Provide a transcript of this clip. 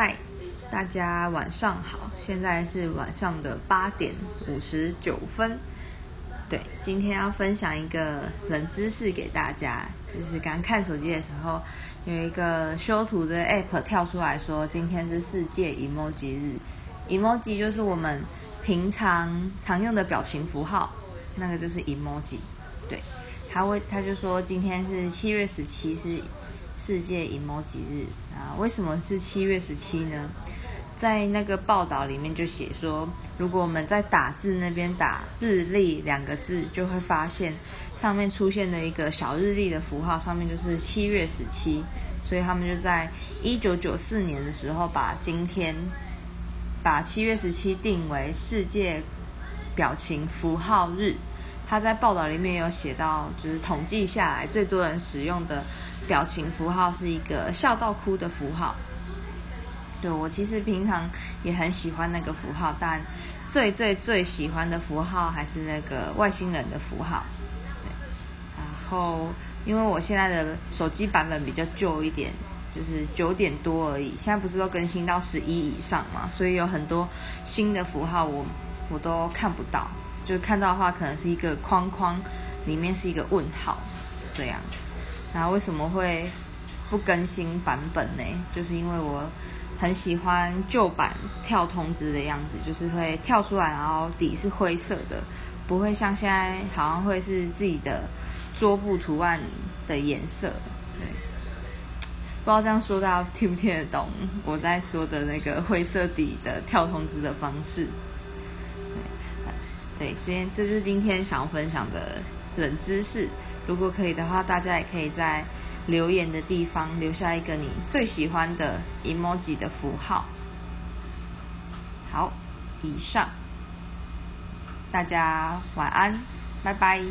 嗨，大家晚上好，现在是晚上的八点五十九分。对，今天要分享一个冷知识给大家，就是刚看手机的时候，有一个修图的 app 跳出来说，今天是世界 emoji 日。emoji 就是我们平常常用的表情符号，那个就是 emoji。对，他会他就说今天是七月十七是世界 emoji 日啊？为什么是七月十七呢？在那个报道里面就写说，如果我们在打字那边打“日历”两个字，就会发现上面出现的一个小日历的符号，上面就是七月十七。所以他们就在一九九四年的时候，把今天把七月十七定为世界表情符号日。他在报道里面有写到，就是统计下来最多人使用的表情符号是一个笑到哭的符号。对我其实平常也很喜欢那个符号，但最最最喜欢的符号还是那个外星人的符号。然后因为我现在的手机版本比较旧一点，就是九点多而已，现在不是都更新到十一以上嘛，所以有很多新的符号我我都看不到，就看到的话可能是一个框框，里面是一个问号这样。然后为什么会不更新版本呢？就是因为我。很喜欢旧版跳通知的样子，就是会跳出来，然后底是灰色的，不会像现在好像会是自己的桌布图案的颜色。对，不知道这样说大家听不听得懂我在说的那个灰色底的跳通知的方式。对，今天这就是今天想要分享的冷知识。如果可以的话，大家也可以在。留言的地方留下一个你最喜欢的 emoji 的符号。好，以上，大家晚安，拜拜。